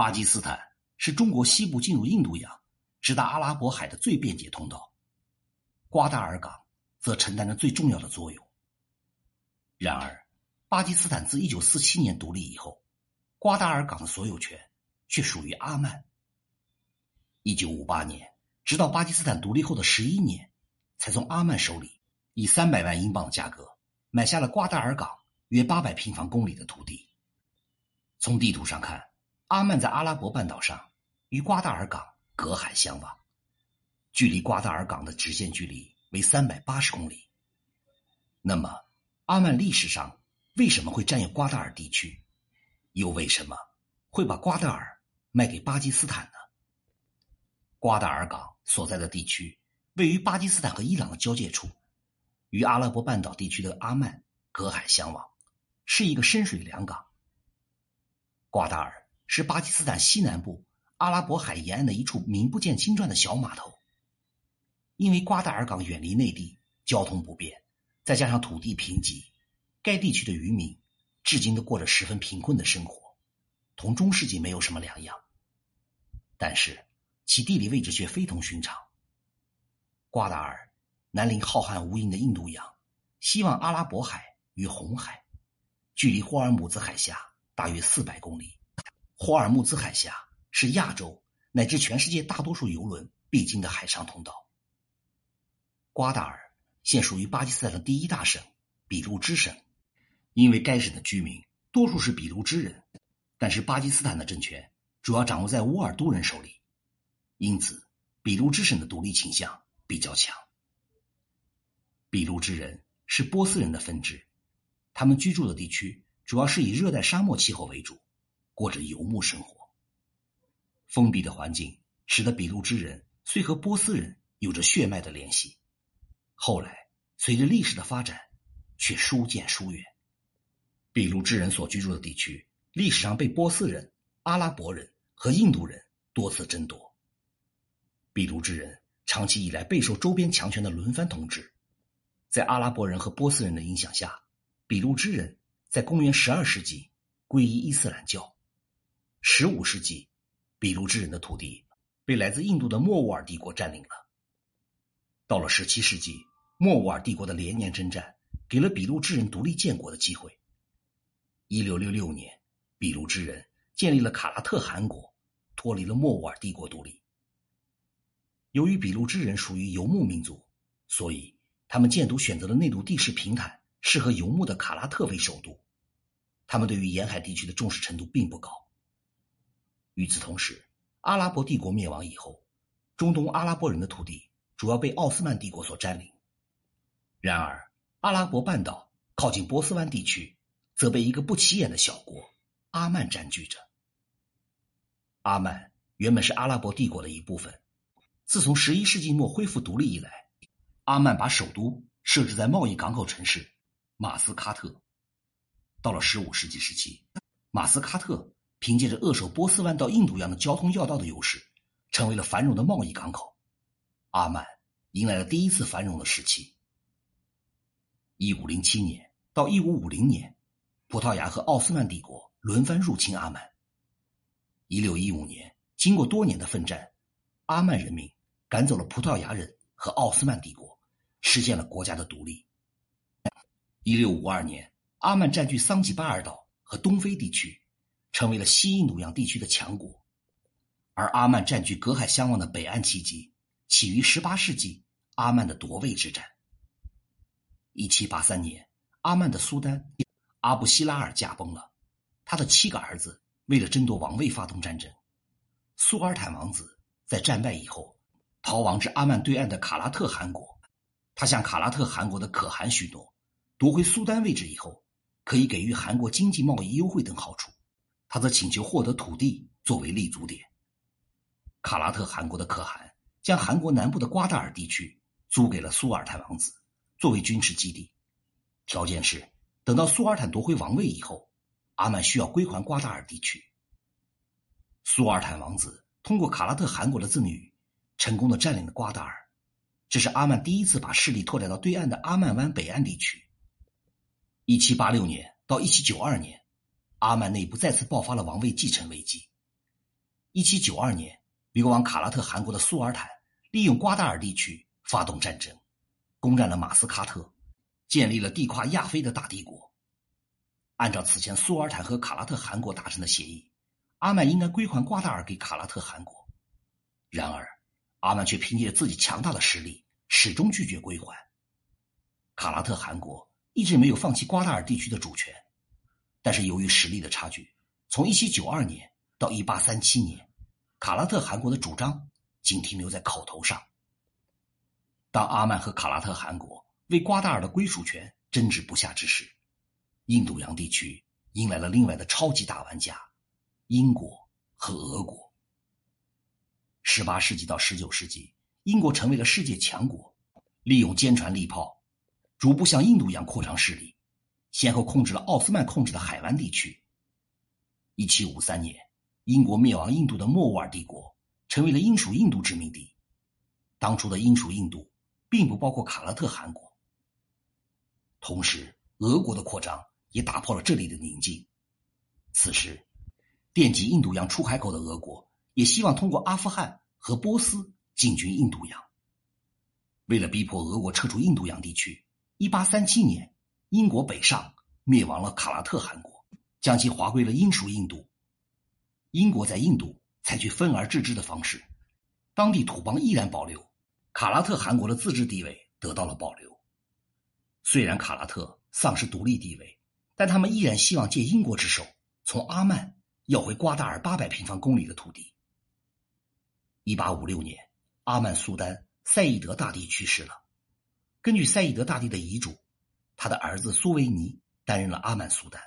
巴基斯坦是中国西部进入印度洋、直达阿拉伯海的最便捷通道，瓜达尔港则承担着最重要的作用。然而，巴基斯坦自1947年独立以后，瓜达尔港的所有权却属于阿曼。1958年，直到巴基斯坦独立后的十一年，才从阿曼手里以三百万英镑的价格买下了瓜达尔港约八百平方公里的土地。从地图上看，阿曼在阿拉伯半岛上与瓜达尔港隔海相望，距离瓜达尔港的直线距离为三百八十公里。那么，阿曼历史上为什么会占有瓜达尔地区？又为什么会把瓜达尔卖给巴基斯坦呢？瓜达尔港所在的地区位于巴基斯坦和伊朗的交界处，与阿拉伯半岛地区的阿曼隔海相望，是一个深水良港。瓜达尔是巴基斯坦西南部阿拉伯海沿岸的一处名不见经传的小码头。因为瓜达尔港远离内地，交通不便，再加上土地贫瘠，该地区的渔民至今都过着十分贫困的生活，同中世纪没有什么两样。但是其地理位置却非同寻常。瓜达尔南临浩瀚无垠的印度洋，西望阿拉伯海与红海，距离霍尔姆兹海峡。大约四百公里，霍尔木兹海峡是亚洲乃至全世界大多数游轮必经的海上通道。瓜达尔现属于巴基斯坦的第一大省俾路支省，因为该省的居民多数是俾路支人，但是巴基斯坦的政权主要掌握在乌尔都人手里，因此俾路支省的独立倾向比较强。俾路支人是波斯人的分支，他们居住的地区。主要是以热带沙漠气候为主，过着游牧生活。封闭的环境使得俾路支人虽和波斯人有着血脉的联系，后来随着历史的发展，却疏渐疏远。俾路支人所居住的地区历史上被波斯人、阿拉伯人和印度人多次争夺。俾路支人长期以来备受周边强权的轮番统治，在阿拉伯人和波斯人的影响下，俾路支人。在公元十二世纪，皈依伊斯兰教。十五世纪，俾路支人的土地被来自印度的莫卧儿帝国占领了。到了十七世纪，莫卧儿帝国的连年征战，给了俾路支人独立建国的机会。一六六六年，俾路支人建立了卡拉特汗国，脱离了莫卧儿帝国独立。由于俾路支人属于游牧民族，所以他们建都选择了内陆地势平坦。适合游牧的卡拉特为首都，他们对于沿海地区的重视程度并不高。与此同时，阿拉伯帝国灭亡以后，中东阿拉伯人的土地主要被奥斯曼帝国所占领。然而，阿拉伯半岛靠近波斯湾地区，则被一个不起眼的小国阿曼占据着。阿曼原本是阿拉伯帝国的一部分，自从十一世纪末恢复独立以来，阿曼把首都设置在贸易港口城市。马斯喀特，到了十五世纪时期，马斯喀特凭借着扼守波斯湾到印度洋的交通要道的优势，成为了繁荣的贸易港口。阿曼迎来了第一次繁荣的时期。一五零七年到一五五零年，葡萄牙和奥斯曼帝国轮番入侵阿曼。一六一五年，经过多年的奋战，阿曼人民赶走了葡萄牙人和奥斯曼帝国，实现了国家的独立。一六五二年，阿曼占据桑吉巴尔岛和东非地区，成为了西印度洋地区的强国。而阿曼占据隔海相望的北岸契机，起于十八世纪阿曼的夺位之战。一七八三年，阿曼的苏丹阿布希拉尔驾崩了，他的七个儿子为了争夺王位发动战争。苏尔坦王子在战败以后，逃亡至阿曼对岸的卡拉特汗国，他向卡拉特汗国的可汗许诺。夺回苏丹位置以后，可以给予韩国经济贸易优惠等好处。他则请求获得土地作为立足点。卡拉特汗国的可汗将韩国南部的瓜达尔地区租给了苏尔坦王子作为军事基地，条件是等到苏尔坦夺回王位以后，阿曼需要归还瓜达尔地区。苏尔坦王子通过卡拉特汗国的赠与，成功的占领了瓜达尔，这是阿曼第一次把势力拓展到对岸的阿曼湾北岸地区。一七八六年到一七九二年，阿曼内部再次爆发了王位继承危机。一七九二年，流亡卡拉特汗国的苏尔坦利用瓜达尔地区发动战争，攻占了马斯喀特，建立了地跨亚非的大帝国。按照此前苏尔坦和卡拉特汗国达成的协议，阿曼应该归还瓜达尔给卡拉特汗国。然而，阿曼却凭借自己强大的实力，始终拒绝归还。卡拉特汗国一直没有放弃瓜达尔地区的主权，但是由于实力的差距，从一七九二年。到一八三七年，卡拉特汗国的主张仅停留在口头上。当阿曼和卡拉特汗国为瓜达尔的归属权争执不下之时，印度洋地区迎来了另外的超级大玩家——英国和俄国。十八世纪到十九世纪，英国成为了世界强国，利用坚船利炮，逐步向印度洋扩张势力，先后控制了奥斯曼控制的海湾地区。一七五三年。英国灭亡印度的莫卧儿帝国，成为了英属印度殖民地。当初的英属印度并不包括卡拉特汗国。同时，俄国的扩张也打破了这里的宁静。此时，惦记印度洋出海口的俄国也希望通过阿富汗和波斯进军印度洋。为了逼迫俄国撤出印度洋地区，1837年，英国北上灭亡了卡拉特汗国，将其划归了英属印度。英国在印度采取分而治之的方式，当地土邦依然保留，卡拉特汗国的自治地位得到了保留。虽然卡拉特丧失独立地位，但他们依然希望借英国之手从阿曼要回瓜达尔八百平方公里的土地。一八五六年，阿曼苏丹赛义德大帝去世了。根据赛义德大帝的遗嘱，他的儿子苏维尼担任了阿曼苏丹，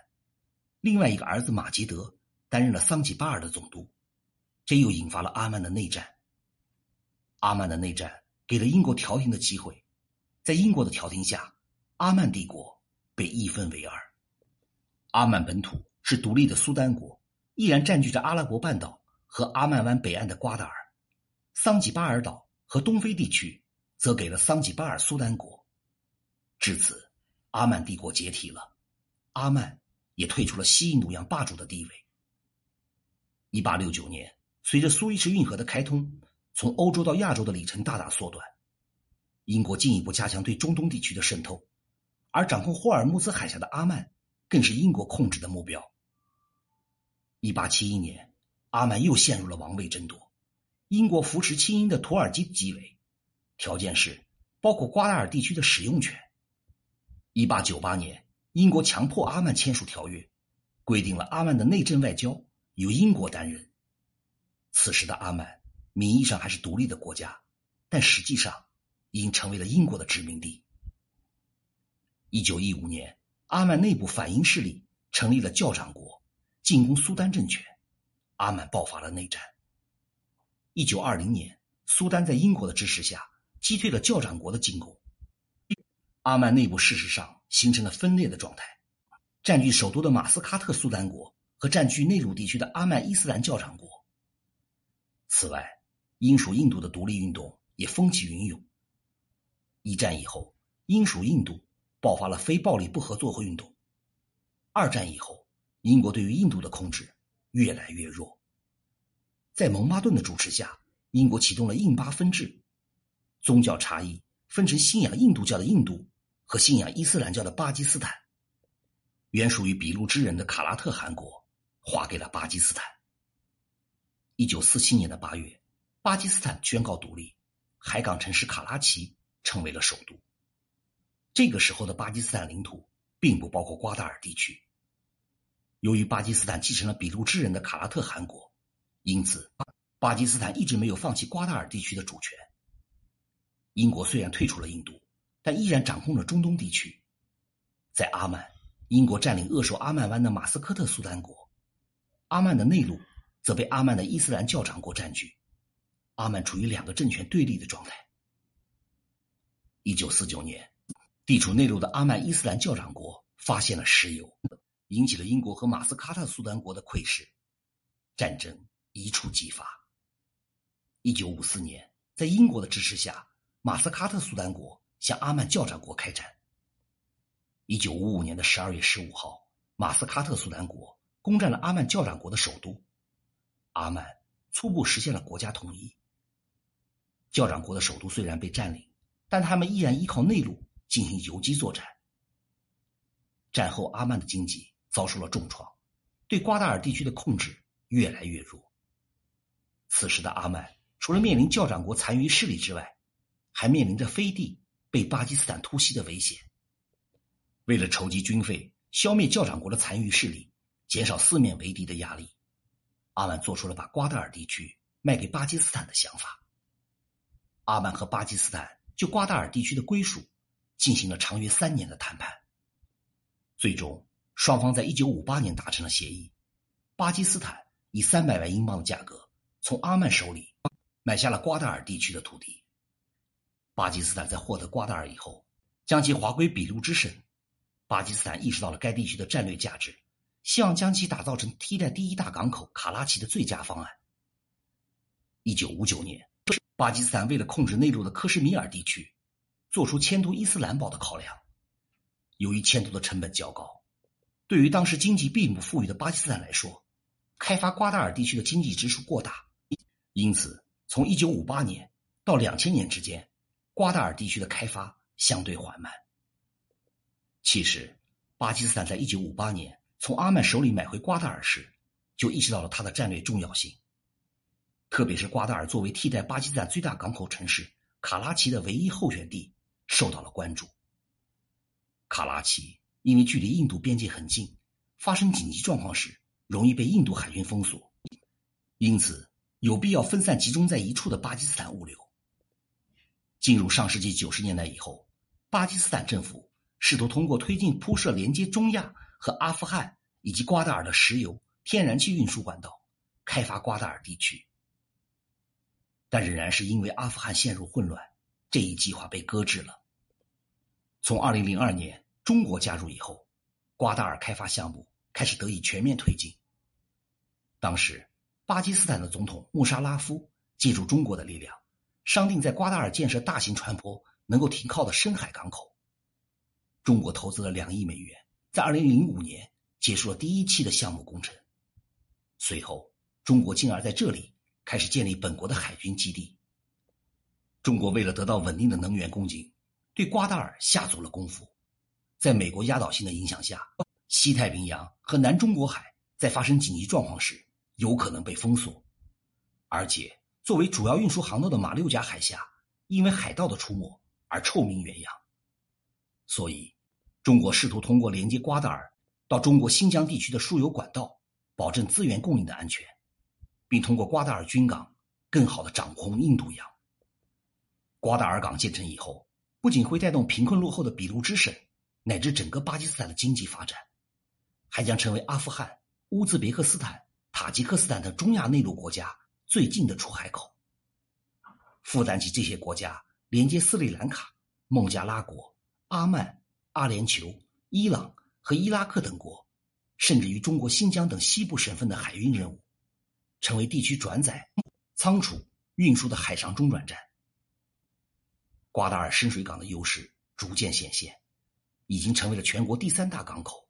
另外一个儿子马吉德。担任了桑吉巴尔的总督，这又引发了阿曼的内战。阿曼的内战给了英国调停的机会，在英国的调停下，阿曼帝国被一分为二。阿曼本土是独立的苏丹国，依然占据着阿拉伯半岛和阿曼湾北岸的瓜达尔，桑吉巴尔岛和东非地区则给了桑吉巴尔苏丹国。至此，阿曼帝国解体了，阿曼也退出了西印度洋霸主的地位。一八六九年，随着苏伊士运河的开通，从欧洲到亚洲的里程大大缩短。英国进一步加强对中东地区的渗透，而掌控霍尔木兹海峡的阿曼更是英国控制的目标。一八七一年，阿曼又陷入了王位争夺，英国扶持亲英的土耳其即位，条件是包括瓜达尔地区的使用权。一八九八年，英国强迫阿曼签署条约，规定了阿曼的内政外交。由英国担任。此时的阿曼名义上还是独立的国家，但实际上已经成为了英国的殖民地。一九一五年，阿曼内部反英势力成立了教长国，进攻苏丹政权，阿曼爆发了内战。一九二零年，苏丹在英国的支持下击退了教长国的进攻，阿曼内部事实上形成了分裂的状态，占据首都的马斯喀特苏丹国。和占据内陆地区的阿曼伊斯兰教长国。此外，英属印度的独立运动也风起云涌。一战以后，英属印度爆发了非暴力不合作运动。二战以后，英国对于印度的控制越来越弱。在蒙巴顿的主持下，英国启动了印巴分治，宗教差异分成信仰印度教的印度和信仰伊斯兰教的巴基斯坦。原属于俾路支人的卡拉特汗国。划给了巴基斯坦。一九四七年的八月，巴基斯坦宣告独立，海港城市卡拉奇成为了首都。这个时候的巴基斯坦领土并不包括瓜达尔地区。由于巴基斯坦继承了俾路支人的卡拉特汗国，因此巴基斯坦一直没有放弃瓜达尔地区的主权。英国虽然退出了印度，但依然掌控着中东地区。在阿曼，英国占领扼守阿曼湾的马斯科特苏丹国。阿曼的内陆则被阿曼的伊斯兰教长国占据，阿曼处于两个政权对立的状态。一九四九年，地处内陆的阿曼伊斯兰教长国发现了石油，引起了英国和马斯喀特苏丹国的窥视，战争一触即发。一九五四年，在英国的支持下，马斯喀特苏丹国向阿曼教长国开战。一九五五年的十二月十五号，马斯喀特苏丹国。攻占了阿曼教长国的首都，阿曼初步实现了国家统一。教长国的首都虽然被占领，但他们依然依靠内陆进行游击作战。战后，阿曼的经济遭受了重创，对瓜达尔地区的控制越来越弱。此时的阿曼，除了面临教长国残余势力之外，还面临着飞地被巴基斯坦突袭的危险。为了筹集军费，消灭教长国的残余势力，减少四面为敌的压力，阿曼做出了把瓜达尔地区卖给巴基斯坦的想法。阿曼和巴基斯坦就瓜达尔地区的归属进行了长约三年的谈判，最终双方在一九五八年达成了协议。巴基斯坦以三百万英镑的价格从阿曼手里买下了瓜达尔地区的土地。巴基斯坦在获得瓜达尔以后，将其划归俾路支省。巴基斯坦意识到了该地区的战略价值，希望将其打造成替代第一大港口卡拉奇的最佳方案。一九五九年。巴基斯坦为了控制内陆的克什米尔地区，做出迁都伊斯兰堡的考量。由于迁都的成本较高，对于当时经济并不富裕的巴基斯坦来说，开发瓜达尔地区的经济支出过大，因此从1958年到2000年之间，瓜达尔地区的开发相对缓慢。其实，巴基斯坦在1958年从阿曼手里买回瓜达尔时，就意识到了它的战略重要性。特别是瓜达尔作为替代巴基斯坦最大港口城市卡拉奇的唯一候选地，受到了关注。卡拉奇因为距离印度边界很近，发生紧急状况时容易被印度海军封锁，因此有必要分散集中在一处的巴基斯坦物流。进入上世纪九十年代以后，巴基斯坦政府试图通过推进铺设连接中亚和阿富汗以及瓜达尔的石油、天然气运输管道，开发瓜达尔地区。但仍然是因为阿富汗陷入混乱，这一计划被搁置了。从二零零二年中国加入以后，瓜达尔开发项目开始得以全面推进。当时，巴基斯坦的总统穆沙拉夫借助中国的力量，商定在瓜达尔建设大型船舶能够停靠的深海港口。中国投资了两亿美元，在二零零五年结束了第一期的项目工程。随后，中国进而在这里。开始建立本国的海军基地。中国为了得到稳定的能源供给，对瓜达尔下足了功夫。在美国压倒性的影响下，西太平洋和南中国海在发生紧急状况时有可能被封锁，而且作为主要运输航道的马六甲海峡，因为海盗的出没而臭名远扬。所以，中国试图通过连接瓜达尔到中国新疆地区的输油管道，保证资源供应的安全。并通过瓜达尔军港更好的掌控印度洋。瓜达尔港建成以后，不仅会带动贫困落后的比卢支省乃至整个巴基斯坦的经济发展，还将成为阿富汗、乌兹别克斯坦、塔吉克斯坦等中亚内陆国家最近的出海口。负担起这些国家连接斯里兰卡、孟加拉国、阿曼、阿联酋、伊朗和伊拉克等国，甚至于中国新疆等西部省份的海运任务。成为地区转载、仓储、运输的海上中转站。瓜达尔深水港的优势逐渐显现，已经成为了全国第三大港口。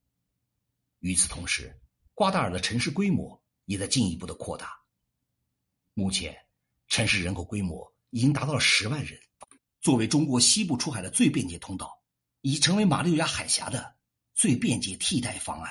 与此同时，瓜达尔的城市规模也在进一步的扩大。目前，城市人口规模已经达到了十万人。作为中国西部出海的最便捷通道，已成为马六甲海峡的最便捷替代方案。